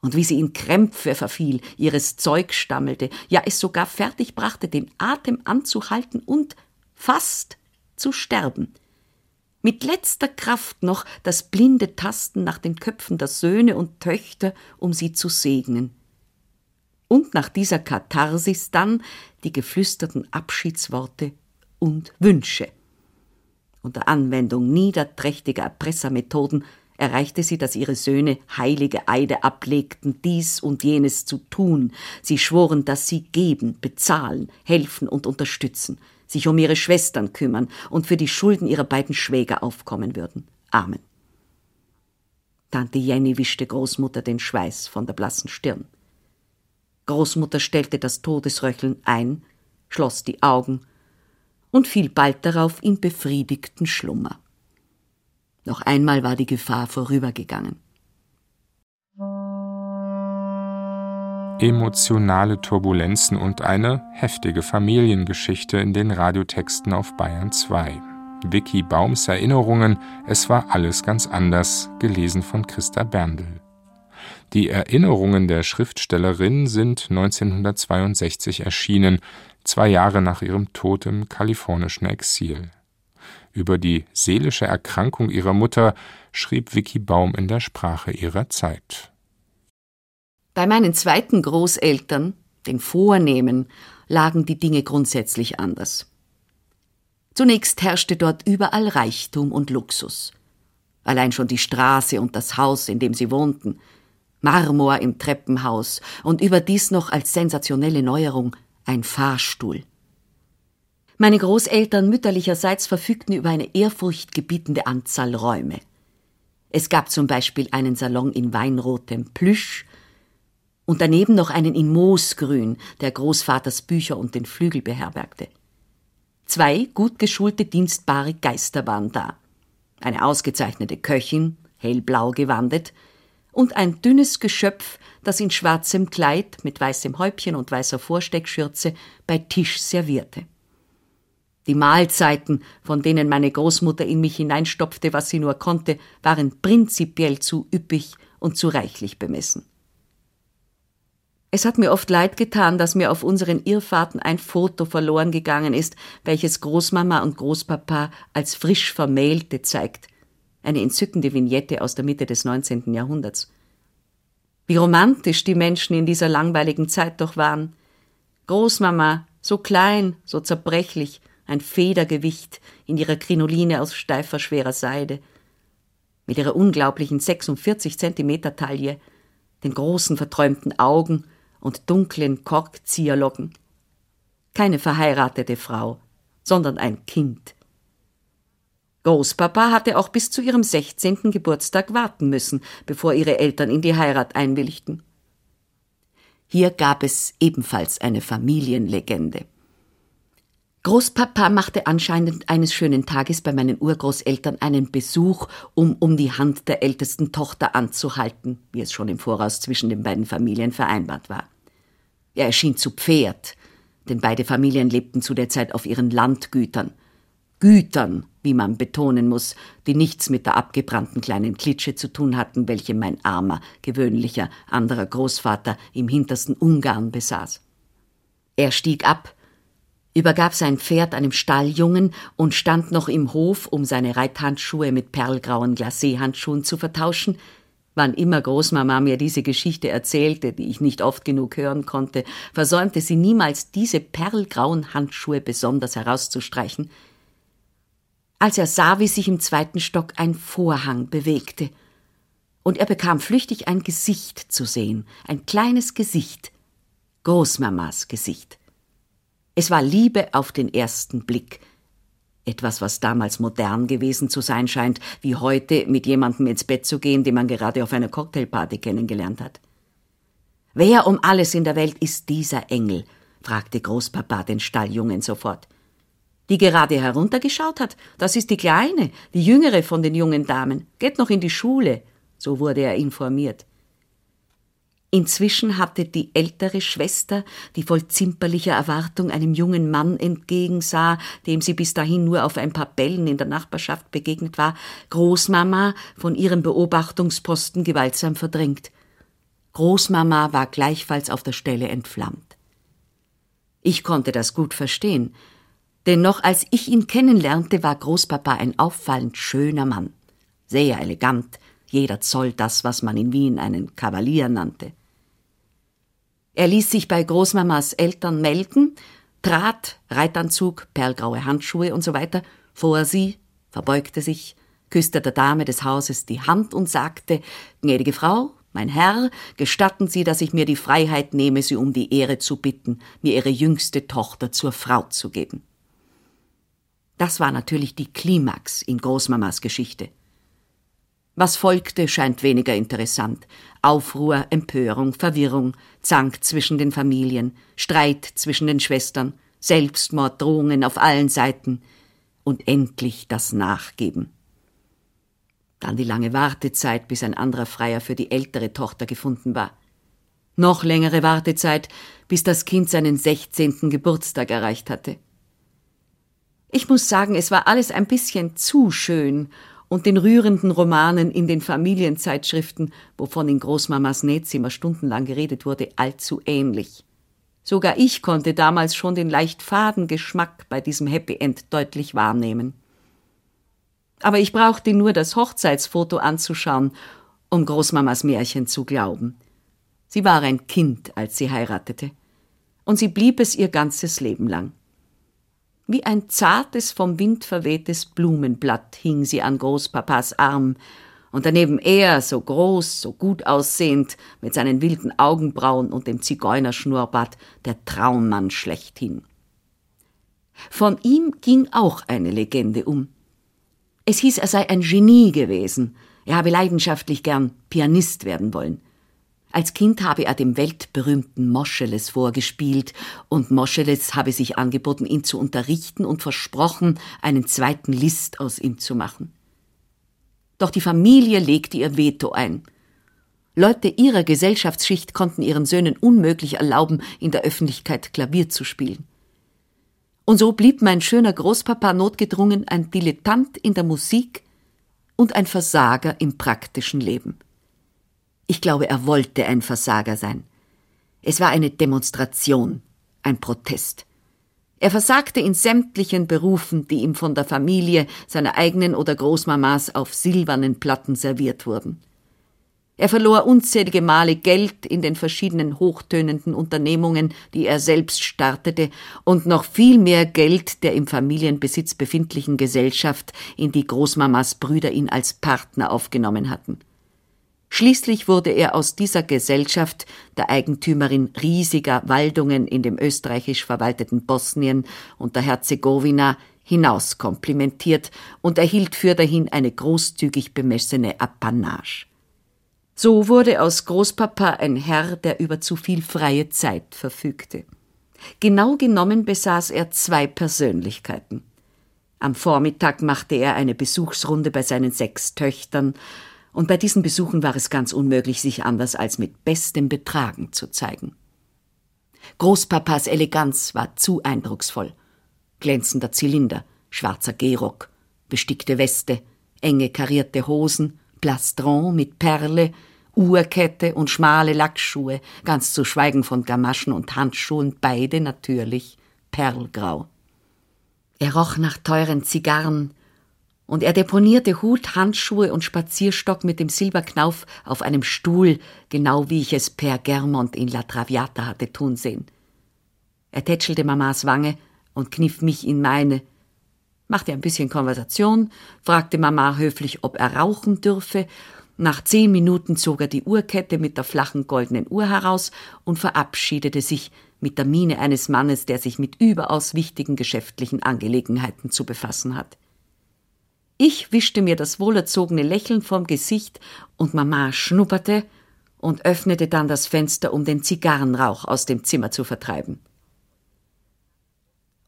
Und wie sie in Krämpfe verfiel, ihres Zeug stammelte, ja es sogar fertig brachte, den Atem anzuhalten und fast zu sterben. Mit letzter Kraft noch das blinde Tasten nach den Köpfen der Söhne und Töchter, um sie zu segnen. Und nach dieser Katharsis dann die geflüsterten Abschiedsworte und Wünsche. Unter Anwendung niederträchtiger Erpressermethoden erreichte sie, dass ihre Söhne heilige Eide ablegten, dies und jenes zu tun. Sie schworen, dass sie geben, bezahlen, helfen und unterstützen – sich um ihre Schwestern kümmern und für die Schulden ihrer beiden Schwäger aufkommen würden. Amen. Tante Jenny wischte Großmutter den Schweiß von der blassen Stirn. Großmutter stellte das Todesröcheln ein, schloss die Augen und fiel bald darauf in befriedigten Schlummer. Noch einmal war die Gefahr vorübergegangen. emotionale Turbulenzen und eine heftige Familiengeschichte in den Radiotexten auf Bayern 2. Vicky Baums Erinnerungen Es war alles ganz anders, gelesen von Christa Berndl. Die Erinnerungen der Schriftstellerin sind 1962 erschienen, zwei Jahre nach ihrem Tod im kalifornischen Exil. Über die seelische Erkrankung ihrer Mutter schrieb Vicky Baum in der Sprache ihrer Zeit. Bei meinen zweiten Großeltern, den Vornehmen, lagen die Dinge grundsätzlich anders. Zunächst herrschte dort überall Reichtum und Luxus. Allein schon die Straße und das Haus, in dem sie wohnten, Marmor im Treppenhaus und überdies noch als sensationelle Neuerung ein Fahrstuhl. Meine Großeltern mütterlicherseits verfügten über eine ehrfurchtgebietende Anzahl Räume. Es gab zum Beispiel einen Salon in weinrotem Plüsch und daneben noch einen in Moosgrün, der Großvaters Bücher und den Flügel beherbergte. Zwei gut geschulte, dienstbare Geister waren da. Eine ausgezeichnete Köchin, hellblau gewandet, und ein dünnes Geschöpf, das in schwarzem Kleid mit weißem Häubchen und weißer Vorsteckschürze bei Tisch servierte. Die Mahlzeiten, von denen meine Großmutter in mich hineinstopfte, was sie nur konnte, waren prinzipiell zu üppig und zu reichlich bemessen. Es hat mir oft leid getan, dass mir auf unseren Irrfahrten ein Foto verloren gegangen ist, welches Großmama und Großpapa als frisch Vermählte zeigt. Eine entzückende Vignette aus der Mitte des 19. Jahrhunderts. Wie romantisch die Menschen in dieser langweiligen Zeit doch waren. Großmama, so klein, so zerbrechlich, ein Federgewicht in ihrer Krinoline aus steifer, schwerer Seide. Mit ihrer unglaublichen 46 Zentimeter Taille, den großen, verträumten Augen und dunklen Korkzieherlocken. Keine verheiratete Frau, sondern ein Kind. Großpapa hatte auch bis zu ihrem 16. Geburtstag warten müssen, bevor ihre Eltern in die Heirat einwilligten. Hier gab es ebenfalls eine Familienlegende. Großpapa machte anscheinend eines schönen Tages bei meinen Urgroßeltern einen Besuch, um um die Hand der ältesten Tochter anzuhalten, wie es schon im Voraus zwischen den beiden Familien vereinbart war. Er erschien zu Pferd, denn beide Familien lebten zu der Zeit auf ihren Landgütern. Gütern, wie man betonen muss, die nichts mit der abgebrannten kleinen Klitsche zu tun hatten, welche mein armer, gewöhnlicher, anderer Großvater im hintersten Ungarn besaß. Er stieg ab, übergab sein Pferd einem Stalljungen und stand noch im Hof, um seine Reithandschuhe mit perlgrauen Glacéhandschuhen zu vertauschen, Wann immer Großmama mir diese Geschichte erzählte, die ich nicht oft genug hören konnte, versäumte sie niemals, diese perlgrauen Handschuhe besonders herauszustreichen. Als er sah, wie sich im zweiten Stock ein Vorhang bewegte und er bekam flüchtig ein Gesicht zu sehen, ein kleines Gesicht, Großmamas Gesicht. Es war Liebe auf den ersten Blick, etwas, was damals modern gewesen zu sein scheint, wie heute mit jemandem ins Bett zu gehen, den man gerade auf einer Cocktailparty kennengelernt hat. Wer um alles in der Welt ist dieser Engel? fragte Großpapa den Stalljungen sofort. Die gerade heruntergeschaut hat, das ist die Kleine, die jüngere von den jungen Damen, geht noch in die Schule, so wurde er informiert. Inzwischen hatte die ältere Schwester, die voll zimperlicher Erwartung einem jungen Mann entgegensah, dem sie bis dahin nur auf ein paar Bällen in der Nachbarschaft begegnet war, Großmama von ihrem Beobachtungsposten gewaltsam verdrängt. Großmama war gleichfalls auf der Stelle entflammt. Ich konnte das gut verstehen, denn noch als ich ihn kennenlernte, war Großpapa ein auffallend schöner Mann, sehr elegant, jeder Zoll das, was man in Wien einen Kavalier nannte. Er ließ sich bei Großmamas Eltern melden, trat, Reitanzug, perlgraue Handschuhe und so weiter, vor sie, verbeugte sich, küsste der Dame des Hauses die Hand und sagte, gnädige Frau, mein Herr, gestatten Sie, dass ich mir die Freiheit nehme, Sie um die Ehre zu bitten, mir Ihre jüngste Tochter zur Frau zu geben. Das war natürlich die Klimax in Großmamas Geschichte. Was folgte, scheint weniger interessant. Aufruhr, Empörung, Verwirrung, Zank zwischen den Familien, Streit zwischen den Schwestern, Selbstmorddrohungen auf allen Seiten und endlich das Nachgeben. Dann die lange Wartezeit, bis ein anderer Freier für die ältere Tochter gefunden war. Noch längere Wartezeit, bis das Kind seinen sechzehnten Geburtstag erreicht hatte. Ich muss sagen, es war alles ein bisschen zu schön und den rührenden Romanen in den Familienzeitschriften, wovon in Großmamas Nähzimmer stundenlang geredet wurde, allzu ähnlich. Sogar ich konnte damals schon den leicht faden Geschmack bei diesem Happy End deutlich wahrnehmen. Aber ich brauchte nur das Hochzeitsfoto anzuschauen, um Großmamas Märchen zu glauben. Sie war ein Kind, als sie heiratete. Und sie blieb es ihr ganzes Leben lang. Wie ein zartes, vom Wind verwehtes Blumenblatt hing sie an Großpapas Arm, und daneben er, so groß, so gut aussehend, mit seinen wilden Augenbrauen und dem Zigeunerschnurrbart, der Traummann schlechthin. Von ihm ging auch eine Legende um. Es hieß, er sei ein Genie gewesen, er habe leidenschaftlich gern Pianist werden wollen. Als Kind habe er dem weltberühmten Moscheles vorgespielt, und Moscheles habe sich angeboten, ihn zu unterrichten und versprochen, einen zweiten List aus ihm zu machen. Doch die Familie legte ihr Veto ein. Leute ihrer Gesellschaftsschicht konnten ihren Söhnen unmöglich erlauben, in der Öffentlichkeit Klavier zu spielen. Und so blieb mein schöner Großpapa notgedrungen ein Dilettant in der Musik und ein Versager im praktischen Leben. Ich glaube, er wollte ein Versager sein. Es war eine Demonstration, ein Protest. Er versagte in sämtlichen Berufen, die ihm von der Familie, seiner eigenen oder Großmamas auf silbernen Platten serviert wurden. Er verlor unzählige Male Geld in den verschiedenen hochtönenden Unternehmungen, die er selbst startete, und noch viel mehr Geld der im Familienbesitz befindlichen Gesellschaft, in die Großmamas Brüder ihn als Partner aufgenommen hatten. Schließlich wurde er aus dieser Gesellschaft, der Eigentümerin riesiger Waldungen in dem österreichisch verwalteten Bosnien und der Herzegowina, hinauskomplimentiert und erhielt fürderhin eine großzügig bemessene Apanage. So wurde aus Großpapa ein Herr, der über zu viel freie Zeit verfügte. Genau genommen besaß er zwei Persönlichkeiten. Am Vormittag machte er eine Besuchsrunde bei seinen sechs Töchtern, und bei diesen Besuchen war es ganz unmöglich, sich anders als mit bestem Betragen zu zeigen. Großpapas Eleganz war zu eindrucksvoll. Glänzender Zylinder, schwarzer Gehrock, bestickte Weste, enge karierte Hosen, Plastron mit Perle, Uhrkette und schmale Lackschuhe, ganz zu schweigen von Gamaschen und Handschuhen, beide natürlich perlgrau. Er roch nach teuren Zigarren, und er deponierte Hut, Handschuhe und Spazierstock mit dem Silberknauf auf einem Stuhl, genau wie ich es per Germont in La Traviata hatte tun sehen. Er tätschelte Mamas Wange und kniff mich in meine, machte ein bisschen Konversation, fragte Mama höflich, ob er rauchen dürfe, Nach zehn Minuten zog er die Uhrkette mit der flachen goldenen Uhr heraus und verabschiedete sich mit der Miene eines Mannes, der sich mit überaus wichtigen geschäftlichen Angelegenheiten zu befassen hat. Ich wischte mir das wohlerzogene Lächeln vom Gesicht und Mama schnupperte und öffnete dann das Fenster, um den Zigarrenrauch aus dem Zimmer zu vertreiben.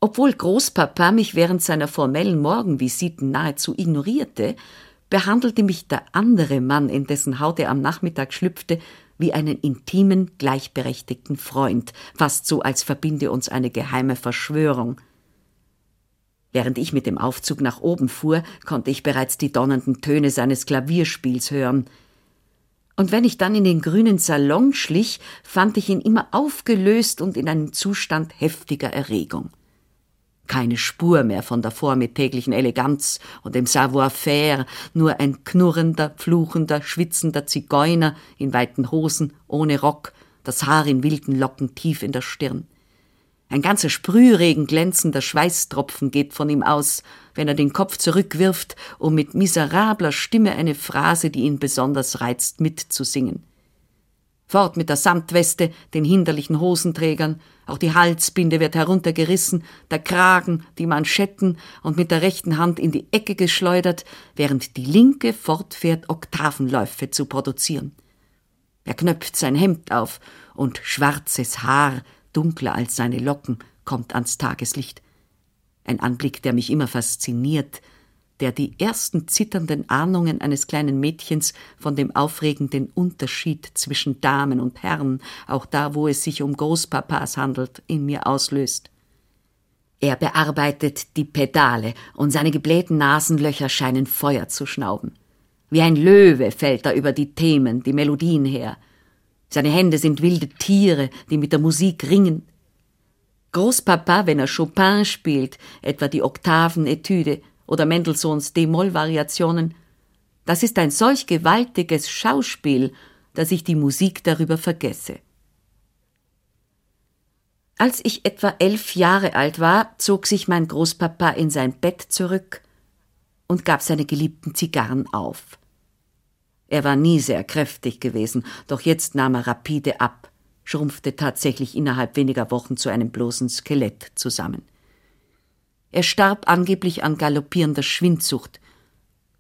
Obwohl Großpapa mich während seiner formellen Morgenvisiten nahezu ignorierte, behandelte mich der andere Mann, in dessen Haut er am Nachmittag schlüpfte, wie einen intimen, gleichberechtigten Freund, fast so, als verbinde uns eine geheime Verschwörung. Während ich mit dem Aufzug nach oben fuhr, konnte ich bereits die donnernden Töne seines Klavierspiels hören. Und wenn ich dann in den grünen Salon schlich, fand ich ihn immer aufgelöst und in einem Zustand heftiger Erregung keine Spur mehr von der vormittäglichen Eleganz und dem Savoir-faire, nur ein knurrender, fluchender, schwitzender Zigeuner in weiten Hosen, ohne Rock, das Haar in wilden Locken tief in der Stirn. Ein ganzer Sprühregen glänzender Schweißtropfen geht von ihm aus, wenn er den Kopf zurückwirft, um mit miserabler Stimme eine Phrase, die ihn besonders reizt, mitzusingen. Fort mit der Samtweste, den hinderlichen Hosenträgern, auch die Halsbinde wird heruntergerissen, der Kragen, die Manschetten und mit der rechten Hand in die Ecke geschleudert, während die linke fortfährt, Oktavenläufe zu produzieren. Er knöpft sein Hemd auf und schwarzes Haar, dunkler als seine Locken, kommt ans Tageslicht. Ein Anblick, der mich immer fasziniert, der die ersten zitternden Ahnungen eines kleinen Mädchens von dem aufregenden Unterschied zwischen Damen und Herren, auch da, wo es sich um Großpapas handelt, in mir auslöst. Er bearbeitet die Pedale, und seine geblähten Nasenlöcher scheinen Feuer zu schnauben. Wie ein Löwe fällt er über die Themen, die Melodien her. Seine Hände sind wilde Tiere, die mit der Musik ringen. Großpapa, wenn er Chopin spielt, etwa die Oktavenetüde, oder Mendelssohns D-Moll-Variationen. Das ist ein solch gewaltiges Schauspiel, dass ich die Musik darüber vergesse. Als ich etwa elf Jahre alt war, zog sich mein Großpapa in sein Bett zurück und gab seine geliebten Zigarren auf. Er war nie sehr kräftig gewesen, doch jetzt nahm er rapide ab, schrumpfte tatsächlich innerhalb weniger Wochen zu einem bloßen Skelett zusammen. Er starb angeblich an galoppierender Schwindsucht.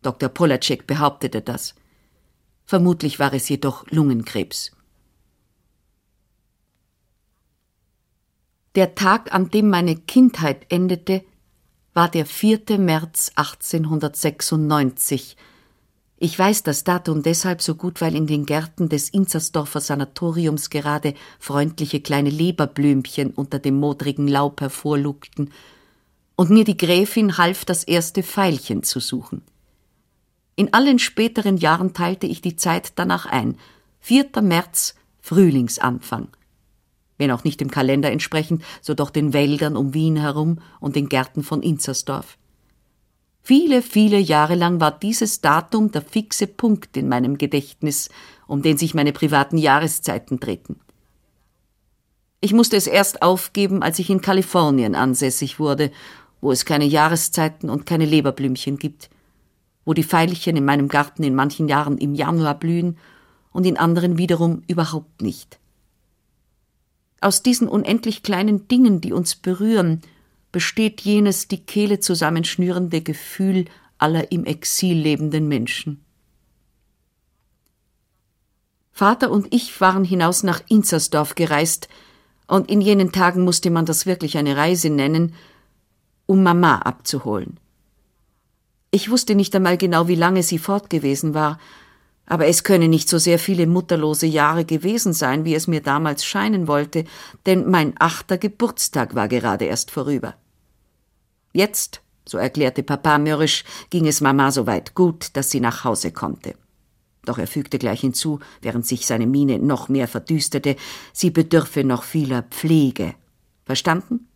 Dr. Polacek behauptete das. Vermutlich war es jedoch Lungenkrebs. Der Tag, an dem meine Kindheit endete, war der 4. März 1896. Ich weiß das Datum deshalb so gut, weil in den Gärten des Inzersdorfer Sanatoriums gerade freundliche kleine Leberblümchen unter dem modrigen Laub hervorlugten und mir die Gräfin half, das erste Pfeilchen zu suchen. In allen späteren Jahren teilte ich die Zeit danach ein. 4. März, Frühlingsanfang. Wenn auch nicht dem Kalender entsprechend, so doch den Wäldern um Wien herum und den Gärten von Inzersdorf. Viele, viele Jahre lang war dieses Datum der fixe Punkt in meinem Gedächtnis, um den sich meine privaten Jahreszeiten drehten. Ich musste es erst aufgeben, als ich in Kalifornien ansässig wurde wo es keine Jahreszeiten und keine Leberblümchen gibt, wo die Veilchen in meinem Garten in manchen Jahren im Januar blühen und in anderen wiederum überhaupt nicht. Aus diesen unendlich kleinen Dingen, die uns berühren, besteht jenes die Kehle zusammenschnürende Gefühl aller im Exil lebenden Menschen. Vater und ich waren hinaus nach Inzersdorf gereist, und in jenen Tagen musste man das wirklich eine Reise nennen, um Mama abzuholen. Ich wusste nicht einmal genau, wie lange sie fort gewesen war, aber es könne nicht so sehr viele mutterlose Jahre gewesen sein, wie es mir damals scheinen wollte, denn mein achter Geburtstag war gerade erst vorüber. Jetzt, so erklärte Papa mürrisch, ging es Mama so weit gut, dass sie nach Hause konnte. Doch er fügte gleich hinzu, während sich seine Miene noch mehr verdüsterte, sie bedürfe noch vieler Pflege. Verstanden?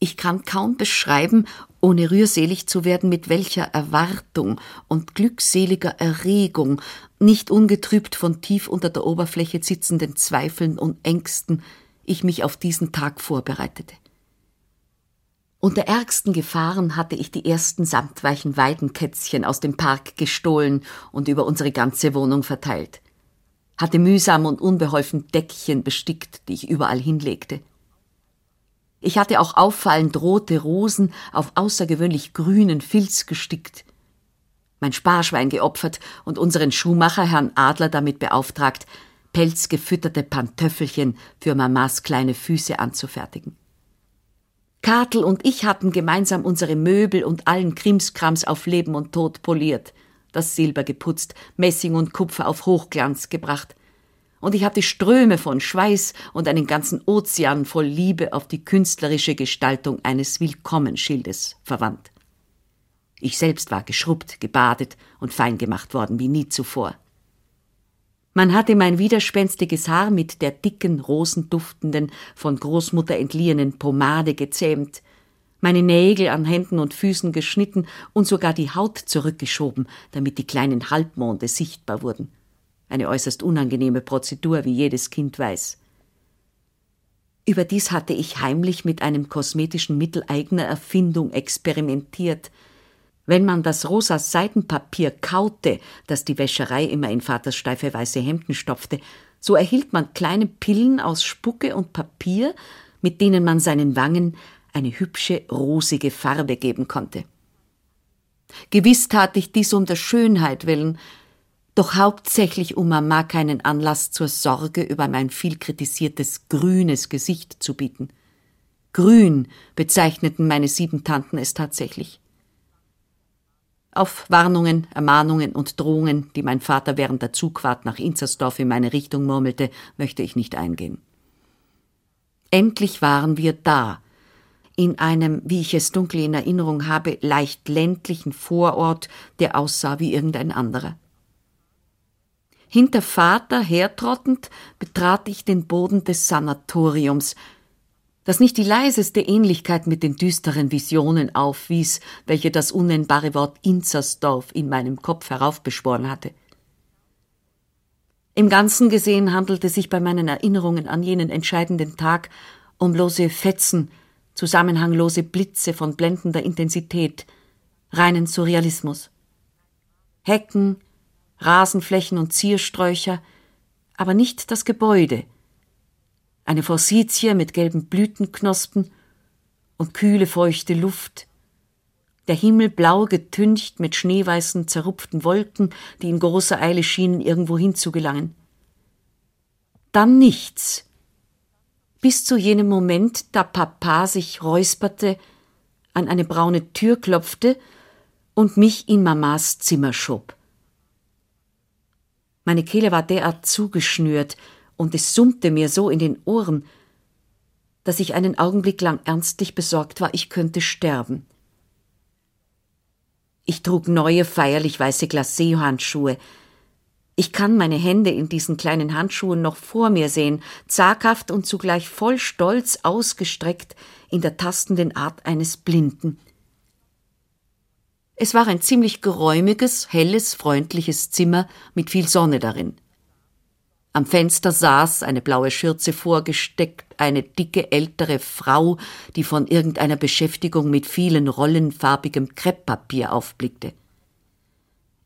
Ich kann kaum beschreiben, ohne rührselig zu werden, mit welcher Erwartung und glückseliger Erregung, nicht ungetrübt von tief unter der Oberfläche sitzenden Zweifeln und Ängsten, ich mich auf diesen Tag vorbereitete. Unter ärgsten Gefahren hatte ich die ersten samtweichen Weidenkätzchen aus dem Park gestohlen und über unsere ganze Wohnung verteilt. Hatte mühsam und unbeholfen Deckchen bestickt, die ich überall hinlegte. Ich hatte auch auffallend rote Rosen auf außergewöhnlich grünen Filz gestickt, mein Sparschwein geopfert und unseren Schuhmacher Herrn Adler damit beauftragt, pelzgefütterte Pantöffelchen für Mamas kleine Füße anzufertigen. Kartel und ich hatten gemeinsam unsere Möbel und allen Krimskrams auf Leben und Tod poliert, das Silber geputzt, Messing und Kupfer auf Hochglanz gebracht. Und ich hatte Ströme von Schweiß und einen ganzen Ozean voll Liebe auf die künstlerische Gestaltung eines Willkommenschildes verwandt. Ich selbst war geschrubbt, gebadet und fein gemacht worden wie nie zuvor. Man hatte mein widerspenstiges Haar mit der dicken, rosenduftenden, von Großmutter entliehenen Pomade gezähmt, meine Nägel an Händen und Füßen geschnitten und sogar die Haut zurückgeschoben, damit die kleinen Halbmonde sichtbar wurden. Eine äußerst unangenehme Prozedur, wie jedes Kind weiß. Überdies hatte ich heimlich mit einem kosmetischen Mittel eigener Erfindung experimentiert – wenn man das rosa Seidenpapier kaute, das die Wäscherei immer in Vaters steife weiße Hemden stopfte, so erhielt man kleine Pillen aus Spucke und Papier, mit denen man seinen Wangen eine hübsche rosige Farbe geben konnte. Gewiss tat ich dies um der Schönheit willen, doch hauptsächlich um Mama keinen Anlass zur Sorge über mein viel kritisiertes grünes Gesicht zu bieten. Grün bezeichneten meine sieben Tanten es tatsächlich. Auf Warnungen, Ermahnungen und Drohungen, die mein Vater während der Zugfahrt nach Inzersdorf in meine Richtung murmelte, möchte ich nicht eingehen. Endlich waren wir da, in einem, wie ich es dunkel in Erinnerung habe, leicht ländlichen Vorort, der aussah wie irgendein anderer. Hinter Vater hertrottend betrat ich den Boden des Sanatoriums, das nicht die leiseste Ähnlichkeit mit den düsteren Visionen aufwies, welche das unnennbare Wort Inzersdorf in meinem Kopf heraufbeschworen hatte. Im Ganzen gesehen handelte sich bei meinen Erinnerungen an jenen entscheidenden Tag um lose Fetzen, zusammenhanglose Blitze von blendender Intensität, reinen Surrealismus. Hecken, Rasenflächen und Ziersträucher, aber nicht das Gebäude – eine Forsythie mit gelben Blütenknospen und kühle, feuchte Luft. Der Himmel blau getüncht mit schneeweißen, zerrupften Wolken, die in großer Eile schienen, irgendwo hinzugelangen. Dann nichts. Bis zu jenem Moment, da Papa sich räusperte, an eine braune Tür klopfte und mich in Mamas Zimmer schob. Meine Kehle war derart zugeschnürt, und es summte mir so in den Ohren, dass ich einen Augenblick lang ernstlich besorgt war, ich könnte sterben. Ich trug neue, feierlich weiße Glacé-Handschuhe. Ich kann meine Hände in diesen kleinen Handschuhen noch vor mir sehen, zaghaft und zugleich voll Stolz ausgestreckt in der tastenden Art eines Blinden. Es war ein ziemlich geräumiges, helles, freundliches Zimmer mit viel Sonne darin. Am Fenster saß, eine blaue Schürze vorgesteckt, eine dicke ältere Frau, die von irgendeiner Beschäftigung mit vielen Rollen farbigem Krepppapier aufblickte.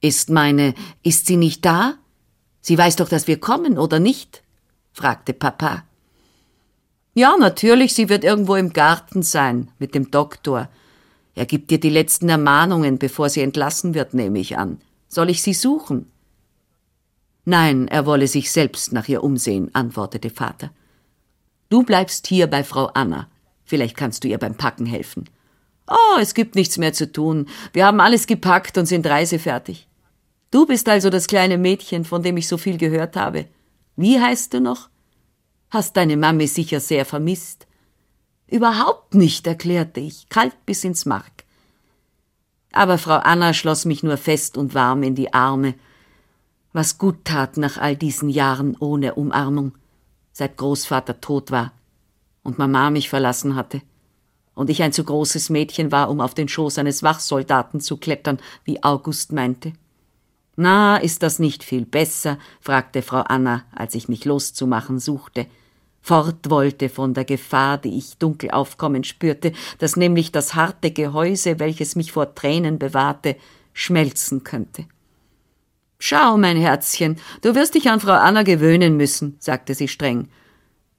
Ist meine, ist sie nicht da? Sie weiß doch, dass wir kommen, oder nicht? fragte Papa. Ja, natürlich, sie wird irgendwo im Garten sein, mit dem Doktor. Er gibt dir die letzten Ermahnungen, bevor sie entlassen wird, nehme ich an. Soll ich sie suchen? Nein, er wolle sich selbst nach ihr umsehen, antwortete Vater. Du bleibst hier bei Frau Anna. Vielleicht kannst du ihr beim Packen helfen. Oh, es gibt nichts mehr zu tun. Wir haben alles gepackt und sind reisefertig. Du bist also das kleine Mädchen, von dem ich so viel gehört habe. Wie heißt du noch? Hast deine Mami sicher sehr vermisst. Überhaupt nicht, erklärte ich, kalt bis ins Mark. Aber Frau Anna schloss mich nur fest und warm in die Arme was gut tat nach all diesen Jahren ohne Umarmung, seit Großvater tot war und Mama mich verlassen hatte und ich ein zu großes Mädchen war, um auf den Schoß eines Wachsoldaten zu klettern, wie August meinte. Na, ist das nicht viel besser? fragte Frau Anna, als ich mich loszumachen suchte. Fort wollte von der Gefahr, die ich dunkel aufkommen spürte, dass nämlich das harte Gehäuse, welches mich vor Tränen bewahrte, schmelzen könnte. Schau, mein Herzchen, du wirst dich an Frau Anna gewöhnen müssen, sagte sie streng.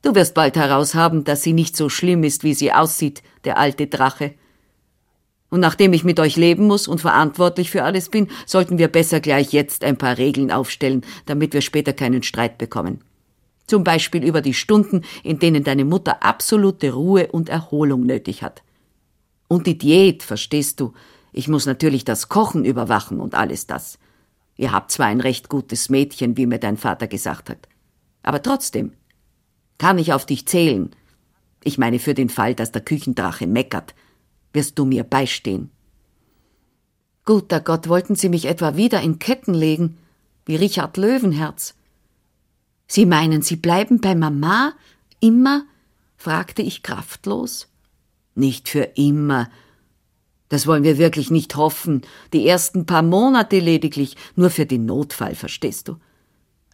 Du wirst bald heraushaben, dass sie nicht so schlimm ist, wie sie aussieht, der alte Drache. Und nachdem ich mit euch leben muss und verantwortlich für alles bin, sollten wir besser gleich jetzt ein paar Regeln aufstellen, damit wir später keinen Streit bekommen. Zum Beispiel über die Stunden, in denen deine Mutter absolute Ruhe und Erholung nötig hat. Und die Diät, verstehst du? Ich muss natürlich das Kochen überwachen und alles das. Ihr habt zwar ein recht gutes Mädchen, wie mir dein Vater gesagt hat. Aber trotzdem. Kann ich auf dich zählen? Ich meine für den Fall, dass der Küchendrache meckert wirst du mir beistehen. Guter Gott, wollten Sie mich etwa wieder in Ketten legen, wie Richard Löwenherz? Sie meinen, Sie bleiben bei Mama? Immer? fragte ich kraftlos. Nicht für immer. Das wollen wir wirklich nicht hoffen. Die ersten paar Monate lediglich, nur für den Notfall, verstehst du?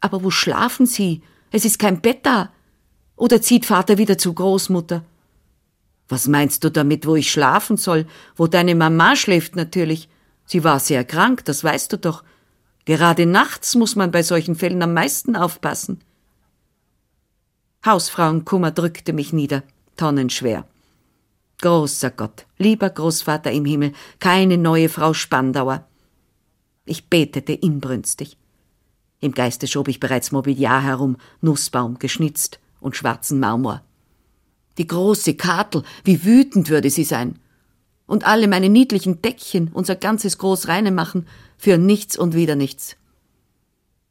Aber wo schlafen Sie? Es ist kein Bett da. Oder zieht Vater wieder zu Großmutter? Was meinst du damit, wo ich schlafen soll? Wo deine Mama schläft natürlich. Sie war sehr krank, das weißt du doch. Gerade nachts muss man bei solchen Fällen am meisten aufpassen. Hausfrauenkummer drückte mich nieder, tonnenschwer. Großer Gott, lieber Großvater im Himmel, keine neue Frau Spandauer. Ich betete inbrünstig. Im Geiste schob ich bereits Mobiliar herum, Nussbaum, geschnitzt und schwarzen Marmor. Die große Kartel, wie wütend würde sie sein. Und alle meine niedlichen Deckchen, unser ganzes Großreine machen, für nichts und wieder nichts.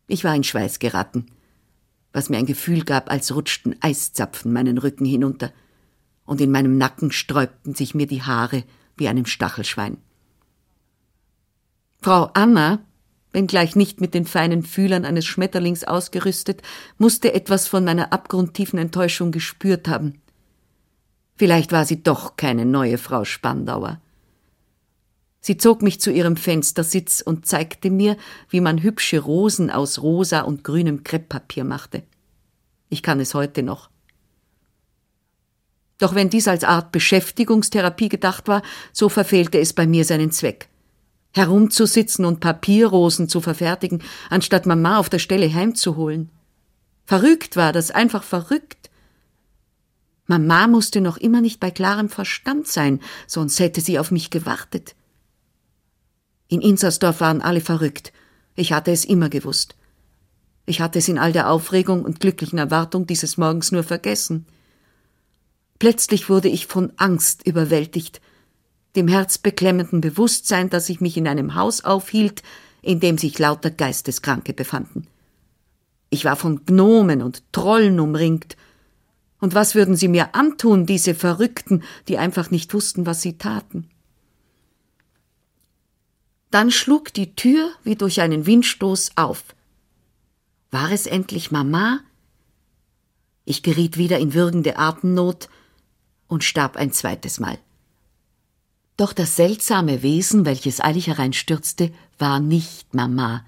Ich war in Schweiß geraten, was mir ein Gefühl gab, als rutschten Eiszapfen meinen Rücken hinunter, und in meinem Nacken sträubten sich mir die Haare wie einem Stachelschwein. Frau Anna, wenngleich nicht mit den feinen Fühlern eines Schmetterlings ausgerüstet, musste etwas von meiner abgrundtiefen Enttäuschung gespürt haben. Vielleicht war sie doch keine neue Frau Spandauer. Sie zog mich zu ihrem Fenstersitz und zeigte mir, wie man hübsche Rosen aus rosa und grünem Krepppapier machte. Ich kann es heute noch. Doch wenn dies als Art Beschäftigungstherapie gedacht war, so verfehlte es bei mir seinen Zweck. Herumzusitzen und Papierrosen zu verfertigen, anstatt Mama auf der Stelle heimzuholen. Verrückt war das, einfach verrückt. Mama musste noch immer nicht bei klarem Verstand sein, sonst hätte sie auf mich gewartet. In Insersdorf waren alle verrückt. Ich hatte es immer gewusst. Ich hatte es in all der Aufregung und glücklichen Erwartung dieses Morgens nur vergessen. Plötzlich wurde ich von Angst überwältigt, dem herzbeklemmenden Bewusstsein, dass ich mich in einem Haus aufhielt, in dem sich lauter Geisteskranke befanden. Ich war von Gnomen und Trollen umringt, und was würden sie mir antun, diese Verrückten, die einfach nicht wussten, was sie taten? Dann schlug die Tür wie durch einen Windstoß auf. War es endlich Mama? Ich geriet wieder in würgende Atemnot und starb ein zweites Mal. Doch das seltsame Wesen, welches eilig hereinstürzte, war nicht Mama.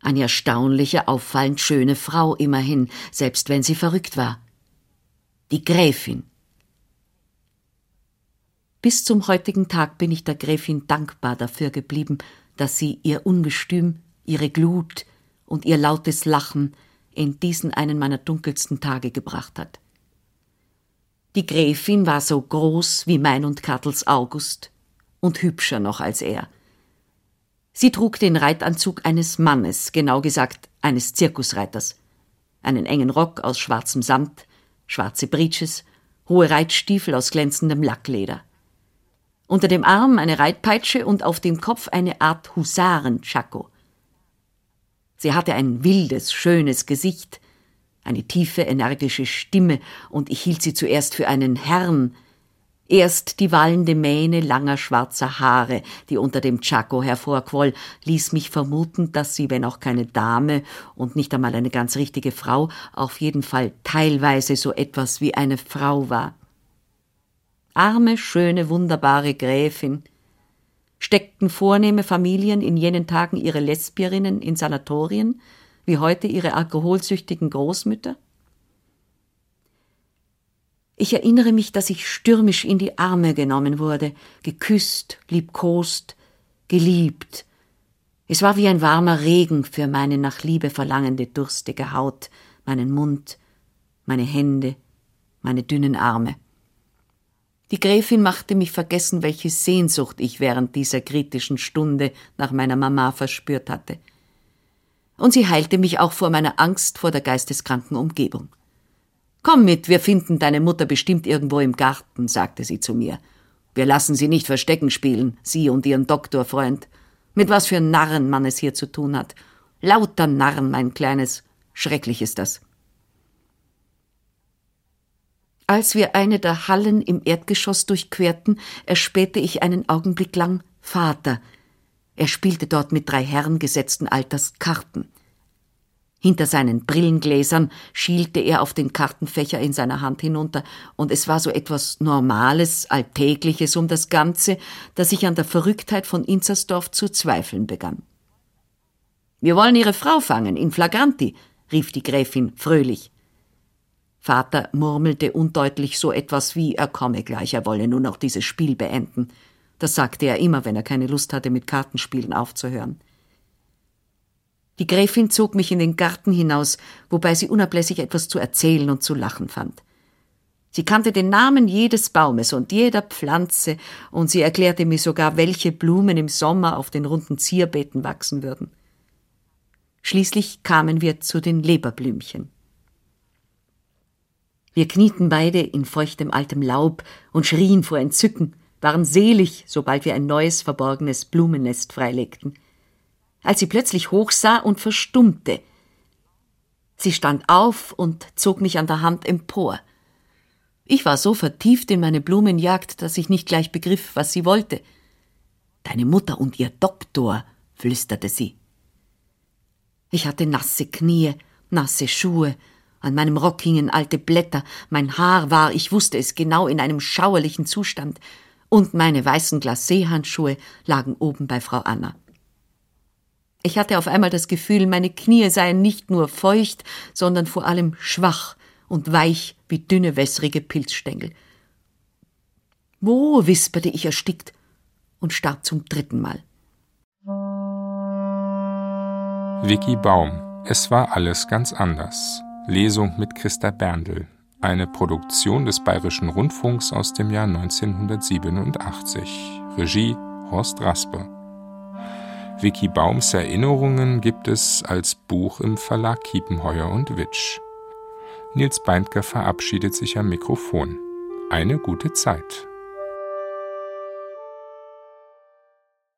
Eine erstaunliche, auffallend schöne Frau immerhin, selbst wenn sie verrückt war die Gräfin. Bis zum heutigen Tag bin ich der Gräfin dankbar dafür geblieben, dass sie ihr Ungestüm, ihre Glut und ihr lautes Lachen in diesen einen meiner dunkelsten Tage gebracht hat. Die Gräfin war so groß wie mein und Kattels August und hübscher noch als er. Sie trug den Reitanzug eines Mannes, genau gesagt eines Zirkusreiters, einen engen Rock aus schwarzem Samt, schwarze Breeches, hohe Reitstiefel aus glänzendem Lackleder. Unter dem Arm eine Reitpeitsche und auf dem Kopf eine Art Husaren-Tschako. Sie hatte ein wildes, schönes Gesicht, eine tiefe, energische Stimme, und ich hielt sie zuerst für einen Herrn, Erst die wallende Mähne langer schwarzer Haare, die unter dem Chaco hervorquoll, ließ mich vermuten, dass sie, wenn auch keine Dame und nicht einmal eine ganz richtige Frau, auf jeden Fall teilweise so etwas wie eine Frau war. Arme, schöne, wunderbare Gräfin. Steckten vornehme Familien in jenen Tagen ihre Lesbierinnen in Sanatorien, wie heute ihre alkoholsüchtigen Großmütter? Ich erinnere mich, dass ich stürmisch in die Arme genommen wurde, geküsst, liebkost, geliebt. Es war wie ein warmer Regen für meine nach Liebe verlangende, durstige Haut, meinen Mund, meine Hände, meine dünnen Arme. Die Gräfin machte mich vergessen, welche Sehnsucht ich während dieser kritischen Stunde nach meiner Mama verspürt hatte. Und sie heilte mich auch vor meiner Angst vor der geisteskranken Umgebung. Komm mit, wir finden deine Mutter bestimmt irgendwo im Garten, sagte sie zu mir. Wir lassen sie nicht Verstecken spielen, sie und ihren Doktorfreund. Mit was für Narren man es hier zu tun hat. Lauter Narren, mein Kleines. Schrecklich ist das. Als wir eine der Hallen im Erdgeschoss durchquerten, erspähte ich einen Augenblick lang Vater. Er spielte dort mit drei Herren gesetzten Alters Karten. Hinter seinen Brillengläsern schielte er auf den Kartenfächer in seiner Hand hinunter, und es war so etwas Normales, Alltägliches um das Ganze, dass ich an der Verrücktheit von Inzersdorf zu zweifeln begann. Wir wollen Ihre Frau fangen, in flagranti, rief die Gräfin fröhlich. Vater murmelte undeutlich so etwas wie, er komme gleich, er wolle nur noch dieses Spiel beenden. Das sagte er immer, wenn er keine Lust hatte, mit Kartenspielen aufzuhören. Die Gräfin zog mich in den Garten hinaus, wobei sie unablässig etwas zu erzählen und zu lachen fand. Sie kannte den Namen jedes Baumes und jeder Pflanze, und sie erklärte mir sogar, welche Blumen im Sommer auf den runden Zierbeeten wachsen würden. Schließlich kamen wir zu den Leberblümchen. Wir knieten beide in feuchtem altem Laub und schrien vor Entzücken, waren selig, sobald wir ein neues verborgenes Blumennest freilegten als sie plötzlich hochsah und verstummte. Sie stand auf und zog mich an der Hand empor. Ich war so vertieft in meine Blumenjagd, dass ich nicht gleich begriff, was sie wollte. Deine Mutter und ihr Doktor, flüsterte sie. Ich hatte nasse Knie, nasse Schuhe, an meinem Rock hingen alte Blätter, mein Haar war, ich wusste es genau, in einem schauerlichen Zustand, und meine weißen Glacéhandschuhe lagen oben bei Frau Anna. Ich hatte auf einmal das Gefühl, meine Knie seien nicht nur feucht, sondern vor allem schwach und weich wie dünne wässrige Pilzstängel. Wo? wisperte ich erstickt und starb zum dritten Mal. Vicky Baum. Es war alles ganz anders. Lesung mit Christa Berndl. Eine Produktion des Bayerischen Rundfunks aus dem Jahr 1987. Regie Horst Raspe. Vicky Baums Erinnerungen gibt es als Buch im Verlag Kiepenheuer und Witsch. Nils Beindker verabschiedet sich am Mikrofon. Eine gute Zeit.